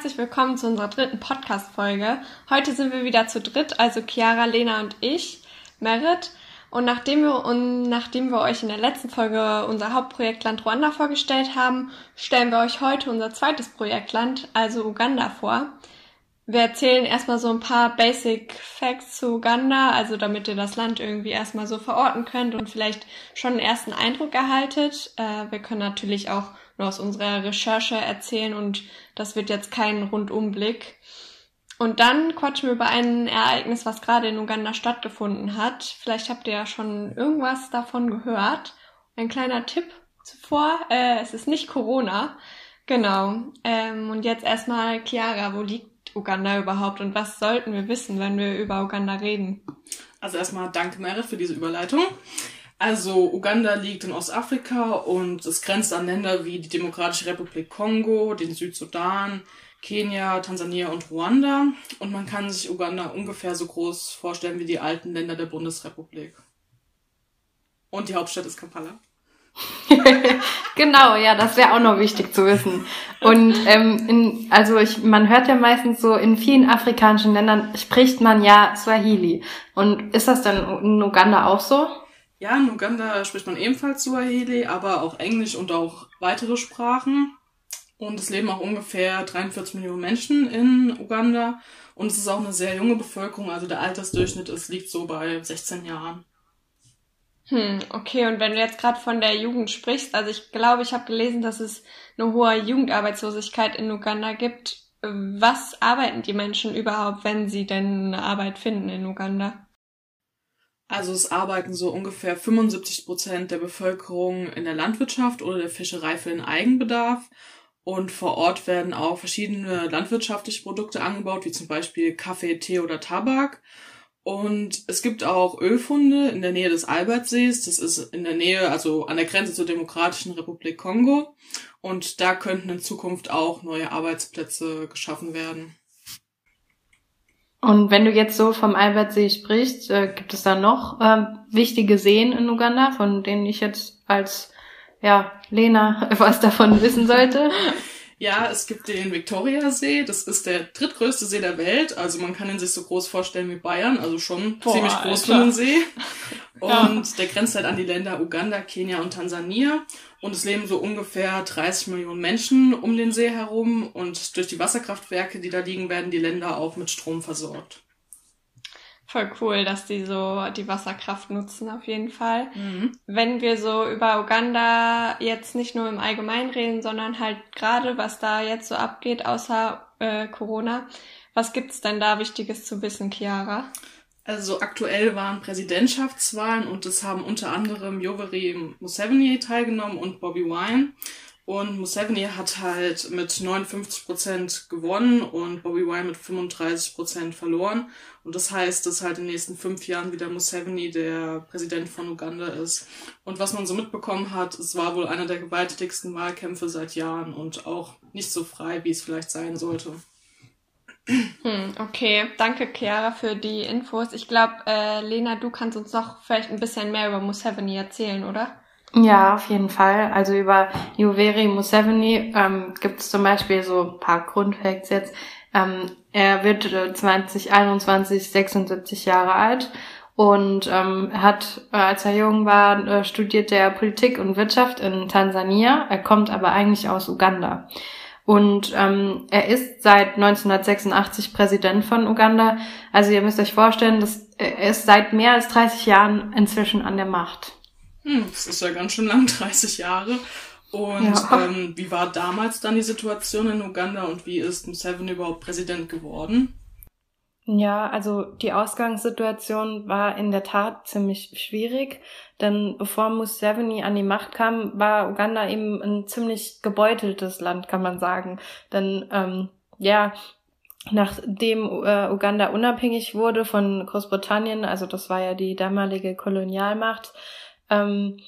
herzlich willkommen zu unserer dritten Podcast-Folge. Heute sind wir wieder zu dritt, also Chiara, Lena und ich, Merit. Und nachdem wir, und nachdem wir euch in der letzten Folge unser Hauptprojekt Land Ruanda vorgestellt haben, stellen wir euch heute unser zweites Projektland, also Uganda, vor. Wir erzählen erstmal so ein paar Basic Facts zu Uganda, also damit ihr das Land irgendwie erstmal so verorten könnt und vielleicht schon einen ersten Eindruck erhaltet. Äh, wir können natürlich auch nur aus unserer Recherche erzählen und das wird jetzt kein Rundumblick. Und dann quatschen wir über ein Ereignis, was gerade in Uganda stattgefunden hat. Vielleicht habt ihr ja schon irgendwas davon gehört. Ein kleiner Tipp zuvor, äh, es ist nicht Corona. Genau. Ähm, und jetzt erstmal, Chiara, wo liegt Uganda überhaupt und was sollten wir wissen, wenn wir über Uganda reden? Also erstmal danke Merit für diese Überleitung. Also Uganda liegt in Ostafrika und es grenzt an Länder wie die Demokratische Republik Kongo, den Südsudan, Kenia, Tansania und Ruanda. Und man kann sich Uganda ungefähr so groß vorstellen wie die alten Länder der Bundesrepublik. Und die Hauptstadt ist Kampala. genau, ja, das wäre auch noch wichtig zu wissen. Und ähm, in, also ich, man hört ja meistens so, in vielen afrikanischen Ländern spricht man ja Swahili. Und ist das dann in Uganda auch so? Ja, in Uganda spricht man ebenfalls Swahili, aber auch Englisch und auch weitere Sprachen. Und es leben auch ungefähr 43 Millionen Menschen in Uganda. Und es ist auch eine sehr junge Bevölkerung, also der Altersdurchschnitt ist, liegt so bei 16 Jahren. Hm, okay, und wenn du jetzt gerade von der Jugend sprichst, also ich glaube, ich habe gelesen, dass es eine hohe Jugendarbeitslosigkeit in Uganda gibt. Was arbeiten die Menschen überhaupt, wenn sie denn eine Arbeit finden in Uganda? Also es arbeiten so ungefähr 75 Prozent der Bevölkerung in der Landwirtschaft oder der Fischerei für den Eigenbedarf. Und vor Ort werden auch verschiedene landwirtschaftliche Produkte angebaut, wie zum Beispiel Kaffee, Tee oder Tabak. Und es gibt auch Ölfunde in der Nähe des Albertsees. Das ist in der Nähe, also an der Grenze zur Demokratischen Republik Kongo. Und da könnten in Zukunft auch neue Arbeitsplätze geschaffen werden. Und wenn du jetzt so vom Albertsee sprichst, äh, gibt es da noch äh, wichtige Seen in Uganda, von denen ich jetzt als ja, Lena was davon wissen sollte? Ja, es gibt den Victoria-See. Das ist der drittgrößte See der Welt. Also man kann ihn sich so groß vorstellen wie Bayern. Also schon Boah, ziemlich groß für einen See. Und der grenzt halt an die Länder Uganda, Kenia und Tansania. Und es leben so ungefähr 30 Millionen Menschen um den See herum. Und durch die Wasserkraftwerke, die da liegen, werden die Länder auch mit Strom versorgt. Voll cool, dass die so die Wasserkraft nutzen, auf jeden Fall. Mhm. Wenn wir so über Uganda jetzt nicht nur im Allgemeinen reden, sondern halt gerade, was da jetzt so abgeht, außer äh, Corona, was gibt's denn da Wichtiges zu wissen, Chiara? Also aktuell waren Präsidentschaftswahlen und es haben unter anderem Yoweri Museveni teilgenommen und Bobby Wine. Und Museveni hat halt mit 59 Prozent gewonnen und Bobby Wine mit 35 Prozent verloren. Und das heißt, dass halt in den nächsten fünf Jahren wieder Museveni der Präsident von Uganda ist. Und was man so mitbekommen hat, es war wohl einer der gewalttätigsten Wahlkämpfe seit Jahren und auch nicht so frei, wie es vielleicht sein sollte. Hm, okay, danke Chiara für die Infos. Ich glaube, äh, Lena, du kannst uns noch vielleicht ein bisschen mehr über Museveni erzählen, oder? Ja, auf jeden Fall. Also über Yoweri Museveni ähm, gibt es zum Beispiel so ein paar Grundfacts jetzt. Ähm, er wird 2021 76 Jahre alt und ähm, hat, äh, als er jung war, äh, studiert er Politik und Wirtschaft in Tansania. Er kommt aber eigentlich aus Uganda. Und ähm, er ist seit 1986 Präsident von Uganda. Also ihr müsst euch vorstellen, dass er ist seit mehr als 30 Jahren inzwischen an der Macht. Hm, das ist ja ganz schön lang, 30 Jahre. Und ja. ähm, wie war damals dann die Situation in Uganda und wie ist Museveni überhaupt Präsident geworden? Ja, also die Ausgangssituation war in der Tat ziemlich schwierig, denn bevor Museveni an die Macht kam, war Uganda eben ein ziemlich gebeuteltes Land, kann man sagen. Denn ähm, ja, nachdem äh, Uganda unabhängig wurde von Großbritannien, also das war ja die damalige Kolonialmacht, ähm,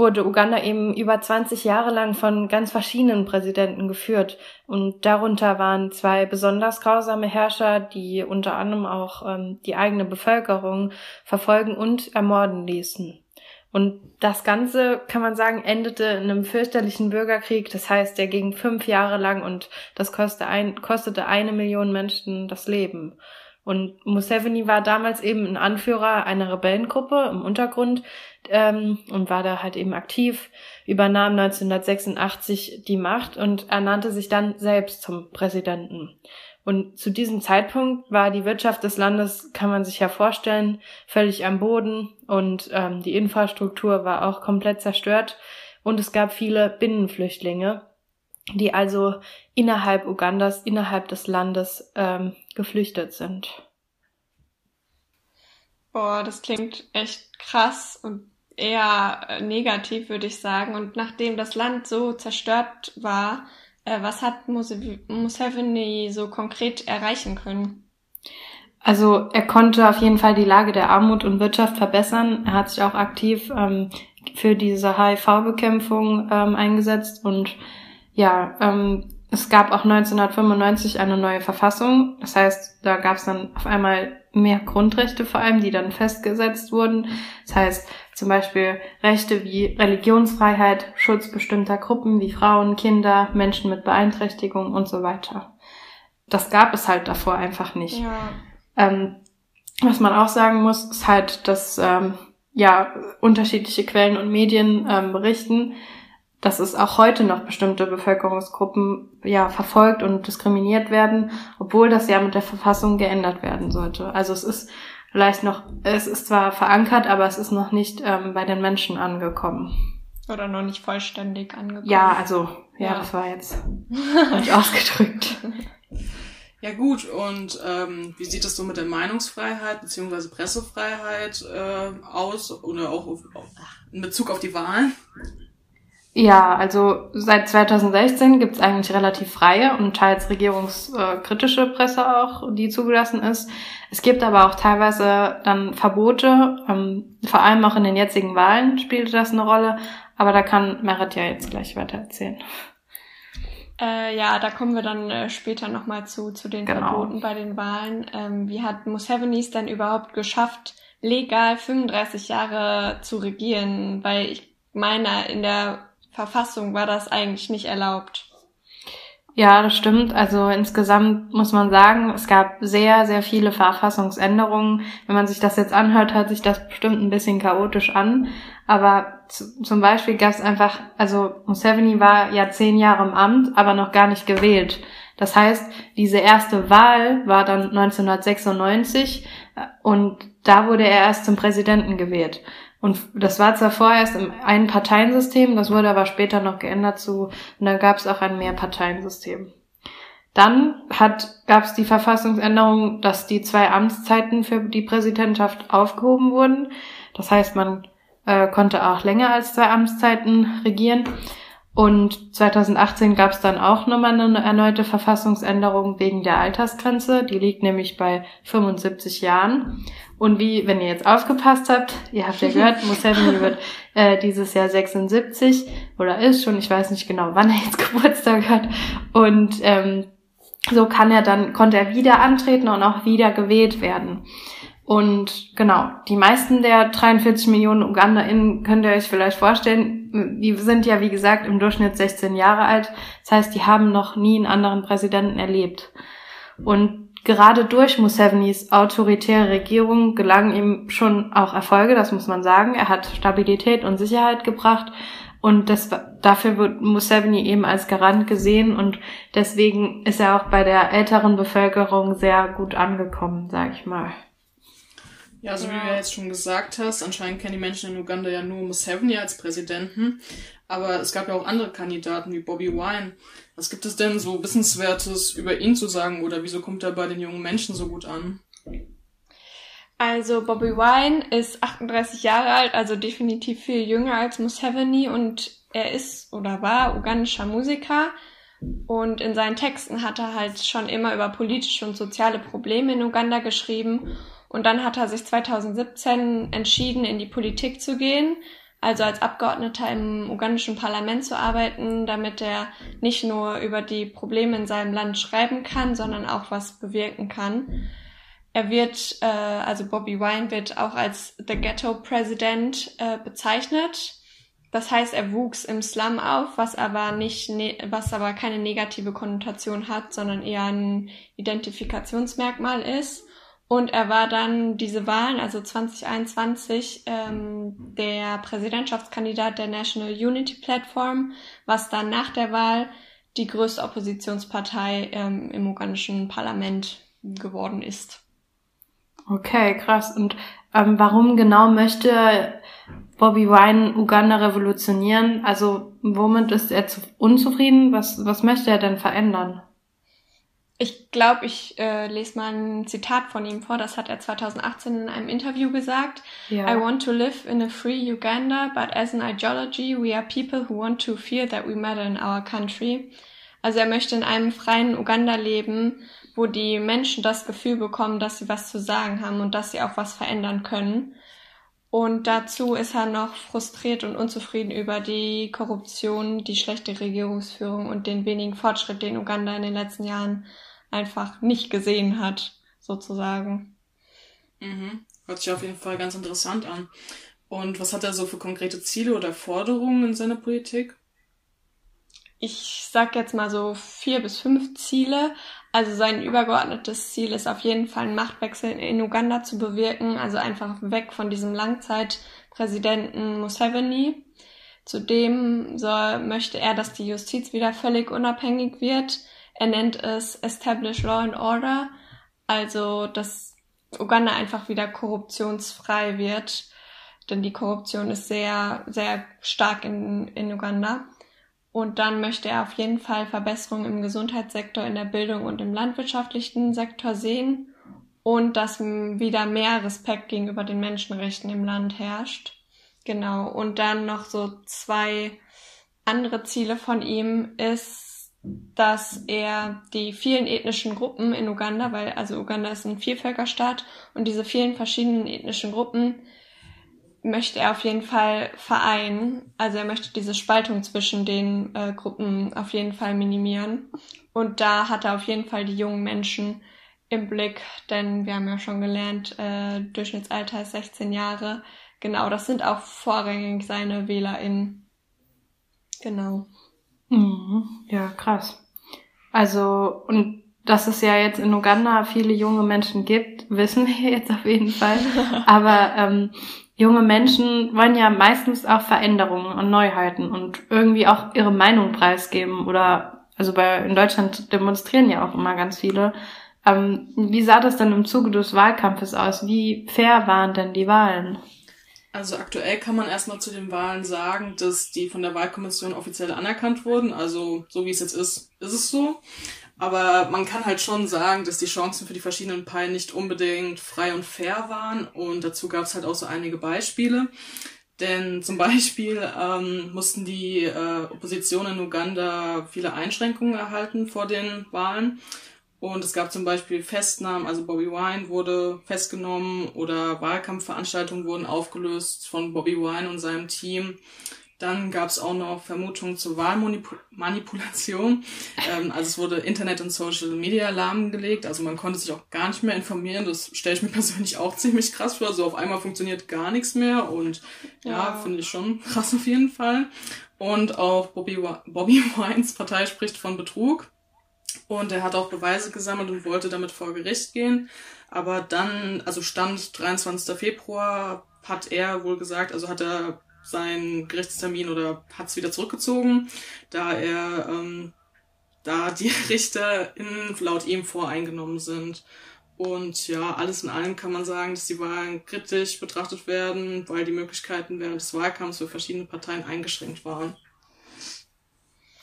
wurde Uganda eben über 20 Jahre lang von ganz verschiedenen Präsidenten geführt. Und darunter waren zwei besonders grausame Herrscher, die unter anderem auch ähm, die eigene Bevölkerung verfolgen und ermorden ließen. Und das Ganze, kann man sagen, endete in einem fürchterlichen Bürgerkrieg. Das heißt, der ging fünf Jahre lang und das kostete, ein, kostete eine Million Menschen das Leben. Und Museveni war damals eben ein Anführer einer Rebellengruppe im Untergrund ähm, und war da halt eben aktiv, übernahm 1986 die Macht und ernannte sich dann selbst zum Präsidenten. Und zu diesem Zeitpunkt war die Wirtschaft des Landes, kann man sich ja vorstellen, völlig am Boden und ähm, die Infrastruktur war auch komplett zerstört und es gab viele Binnenflüchtlinge, die also innerhalb Ugandas, innerhalb des Landes ähm, geflüchtet sind. Boah, das klingt echt krass und eher äh, negativ, würde ich sagen. Und nachdem das Land so zerstört war, äh, was hat Museveni so konkret erreichen können? Also er konnte auf jeden Fall die Lage der Armut und Wirtschaft verbessern. Er hat sich auch aktiv ähm, für diese HIV-Bekämpfung ähm, eingesetzt und ja, ähm, es gab auch 1995 eine neue Verfassung. Das heißt, da gab es dann auf einmal mehr Grundrechte vor allem, die dann festgesetzt wurden. Das heißt zum Beispiel Rechte wie Religionsfreiheit, Schutz bestimmter Gruppen wie Frauen, Kinder, Menschen mit Beeinträchtigung und so weiter. Das gab es halt davor einfach nicht. Ja. Ähm, was man auch sagen muss, ist halt, dass ähm, ja unterschiedliche Quellen und Medien ähm, berichten, dass es auch heute noch bestimmte Bevölkerungsgruppen ja verfolgt und diskriminiert werden, obwohl das ja mit der Verfassung geändert werden sollte. Also es ist vielleicht noch, es ist zwar verankert, aber es ist noch nicht ähm, bei den Menschen angekommen. Oder noch nicht vollständig angekommen. Ja, also, ja, ja. das war jetzt nicht ausgedrückt. Ja gut, und ähm, wie sieht es so mit der Meinungsfreiheit bzw. Pressefreiheit äh, aus oder auch auf, in Bezug auf die Wahlen? Ja, also seit 2016 gibt es eigentlich relativ freie und teils regierungskritische Presse auch, die zugelassen ist. Es gibt aber auch teilweise dann Verbote, ähm, vor allem auch in den jetzigen Wahlen spielte das eine Rolle, aber da kann Merit ja jetzt gleich weiter erzählen. Äh, ja, da kommen wir dann äh, später nochmal zu, zu den genau. Verboten bei den Wahlen. Ähm, wie hat Museveni es denn überhaupt geschafft, legal 35 Jahre zu regieren? Weil ich meine, in der Verfassung war das eigentlich nicht erlaubt. Ja, das stimmt. Also insgesamt muss man sagen, es gab sehr, sehr viele Verfassungsänderungen. Wenn man sich das jetzt anhört, hört sich das bestimmt ein bisschen chaotisch an. Aber zum Beispiel gab es einfach, also Museveni war ja zehn Jahre im Amt, aber noch gar nicht gewählt. Das heißt, diese erste Wahl war dann 1996 und da wurde er erst zum Präsidenten gewählt. Und das war zwar vorerst im Ein-Parteien-System, das wurde aber später noch geändert zu, und dann gab es auch ein Mehrparteiensystem. Dann gab es die Verfassungsänderung, dass die zwei Amtszeiten für die Präsidentschaft aufgehoben wurden. Das heißt, man äh, konnte auch länger als zwei Amtszeiten regieren. Und 2018 gab es dann auch nochmal eine erneute Verfassungsänderung wegen der Altersgrenze. Die liegt nämlich bei 75 Jahren. Und wie, wenn ihr jetzt aufgepasst habt, ihr habt ja gehört, Museveni wird äh, dieses Jahr 76 oder ist schon, ich weiß nicht genau, wann er jetzt Geburtstag hat. Und ähm, so kann er dann, konnte er wieder antreten und auch wieder gewählt werden. Und genau, die meisten der 43 Millionen UgandaInnen könnt ihr euch vielleicht vorstellen, die sind ja wie gesagt im Durchschnitt 16 Jahre alt. Das heißt, die haben noch nie einen anderen Präsidenten erlebt. Und gerade durch Musevenis autoritäre Regierung gelangen ihm schon auch Erfolge, das muss man sagen. Er hat Stabilität und Sicherheit gebracht und das, dafür wird Museveni eben als Garant gesehen und deswegen ist er auch bei der älteren Bevölkerung sehr gut angekommen, sag ich mal. Ja, so also ja. wie du jetzt schon gesagt hast, anscheinend kennen die Menschen in Uganda ja nur Museveni als Präsidenten. Aber es gab ja auch andere Kandidaten wie Bobby Wine. Was gibt es denn so Wissenswertes über ihn zu sagen oder wieso kommt er bei den jungen Menschen so gut an? Also Bobby Wine ist 38 Jahre alt, also definitiv viel jünger als Museveni und er ist oder war ugandischer Musiker und in seinen Texten hat er halt schon immer über politische und soziale Probleme in Uganda geschrieben und dann hat er sich 2017 entschieden, in die Politik zu gehen, also als Abgeordneter im ugandischen Parlament zu arbeiten, damit er nicht nur über die Probleme in seinem Land schreiben kann, sondern auch was bewirken kann. Er wird, äh, also Bobby Wine wird auch als The Ghetto President äh, bezeichnet. Das heißt, er wuchs im Slum auf, was aber nicht, ne was aber keine negative Konnotation hat, sondern eher ein Identifikationsmerkmal ist. Und er war dann diese Wahlen, also 2021, ähm, der Präsidentschaftskandidat der National Unity Platform, was dann nach der Wahl die größte Oppositionspartei ähm, im ugandischen Parlament geworden ist. Okay, krass. Und ähm, warum genau möchte Bobby Wine Uganda revolutionieren? Also womit ist er zu unzufrieden? Was, was möchte er denn verändern? Ich glaube, ich äh, lese mal ein Zitat von ihm vor. Das hat er 2018 in einem Interview gesagt. Ja. I want to live in a free Uganda, but as an ideology, we are people who want to feel that we matter in our country. Also er möchte in einem freien Uganda leben, wo die Menschen das Gefühl bekommen, dass sie was zu sagen haben und dass sie auch was verändern können. Und dazu ist er noch frustriert und unzufrieden über die Korruption, die schlechte Regierungsführung und den wenigen Fortschritt, den Uganda in den letzten Jahren einfach nicht gesehen hat, sozusagen. Mhm. Hört sich auf jeden Fall ganz interessant an. Und was hat er so für konkrete Ziele oder Forderungen in seiner Politik? Ich sag jetzt mal so vier bis fünf Ziele, also sein übergeordnetes Ziel ist auf jeden Fall einen Machtwechsel in Uganda zu bewirken, also einfach weg von diesem Langzeitpräsidenten Museveni. Zudem soll, möchte er, dass die Justiz wieder völlig unabhängig wird. Er nennt es Establish Law and Order, also dass Uganda einfach wieder korruptionsfrei wird, denn die Korruption ist sehr, sehr stark in, in Uganda. Und dann möchte er auf jeden Fall Verbesserungen im Gesundheitssektor, in der Bildung und im landwirtschaftlichen Sektor sehen und dass wieder mehr Respekt gegenüber den Menschenrechten im Land herrscht. Genau. Und dann noch so zwei andere Ziele von ihm ist, dass er die vielen ethnischen Gruppen in Uganda, weil also Uganda ist ein Vielvölkerstaat und diese vielen verschiedenen ethnischen Gruppen möchte er auf jeden Fall vereinen. Also er möchte diese Spaltung zwischen den äh, Gruppen auf jeden Fall minimieren. Und da hat er auf jeden Fall die jungen Menschen im Blick, denn wir haben ja schon gelernt, äh, Durchschnittsalter ist 16 Jahre. Genau, das sind auch vorrangig seine WählerInnen. Genau. Mhm, ja, krass. Also, und dass es ja jetzt in Uganda viele junge Menschen gibt, wissen wir jetzt auf jeden Fall. Aber ähm, junge Menschen wollen ja meistens auch Veränderungen und Neuheiten und irgendwie auch ihre Meinung preisgeben oder also bei in Deutschland demonstrieren ja auch immer ganz viele. Ähm, wie sah das denn im Zuge des Wahlkampfes aus? Wie fair waren denn die Wahlen? Also aktuell kann man erstmal zu den Wahlen sagen, dass die von der Wahlkommission offiziell anerkannt wurden. Also so wie es jetzt ist, ist es so. Aber man kann halt schon sagen, dass die Chancen für die verschiedenen Parteien nicht unbedingt frei und fair waren. Und dazu gab es halt auch so einige Beispiele. Denn zum Beispiel ähm, mussten die äh, Opposition in Uganda viele Einschränkungen erhalten vor den Wahlen. Und es gab zum Beispiel Festnahmen, also Bobby Wine wurde festgenommen oder Wahlkampfveranstaltungen wurden aufgelöst von Bobby Wine und seinem Team. Dann gab es auch noch Vermutungen zur Wahlmanipulation. ähm, also es wurde Internet und Social Media lahmgelegt. Also man konnte sich auch gar nicht mehr informieren. Das stelle ich mir persönlich auch ziemlich krass vor. So auf einmal funktioniert gar nichts mehr. Und ja, ja finde ich schon krass auf jeden Fall. Und auch Bobby, Bobby Wines Partei spricht von Betrug. Und er hat auch Beweise gesammelt und wollte damit vor Gericht gehen. Aber dann, also Stand 23. Februar, hat er wohl gesagt, also hat er seinen Gerichtstermin oder hat es wieder zurückgezogen, da er ähm, da die Richter in, laut ihm voreingenommen sind. Und ja, alles in allem kann man sagen, dass die Wahlen kritisch betrachtet werden, weil die Möglichkeiten während des Wahlkampfs für verschiedene Parteien eingeschränkt waren.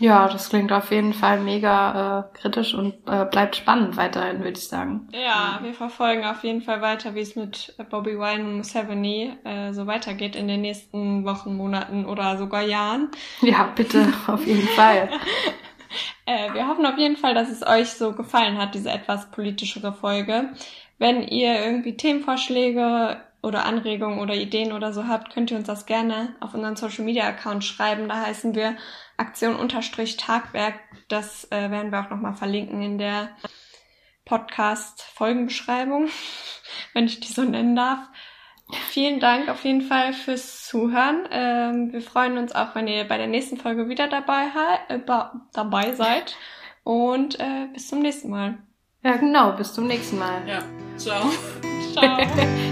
Ja, das klingt auf jeden Fall mega äh, kritisch und äh, bleibt spannend weiterhin, würde ich sagen. Ja, wir verfolgen auf jeden Fall weiter, wie es mit Bobby Wine und Museveni äh, so weitergeht in den nächsten Wochen, Monaten oder sogar Jahren. Ja, bitte, auf jeden Fall. äh, wir hoffen auf jeden Fall, dass es euch so gefallen hat, diese etwas politischere Folge. Wenn ihr irgendwie Themenvorschläge oder Anregungen oder Ideen oder so habt, könnt ihr uns das gerne auf unseren Social Media Account schreiben. Da heißen wir Aktion unterstrich Tagwerk. Das äh, werden wir auch nochmal verlinken in der Podcast-Folgenbeschreibung, wenn ich die so nennen darf. Vielen Dank auf jeden Fall fürs Zuhören. Ähm, wir freuen uns auch, wenn ihr bei der nächsten Folge wieder dabei, äh, dabei seid. Und äh, bis zum nächsten Mal. Ja, genau. Bis zum nächsten Mal. Ja. Ciao. Ciao. Ciao.